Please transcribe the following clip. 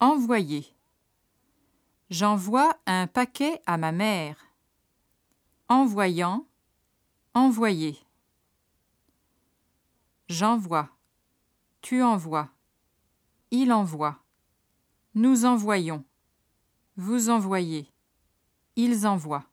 Envoyer. J'envoie un paquet à ma mère. Envoyant. Envoyer. J'envoie. Tu envoies. Il envoie. Nous envoyons. Vous envoyez. Ils envoient.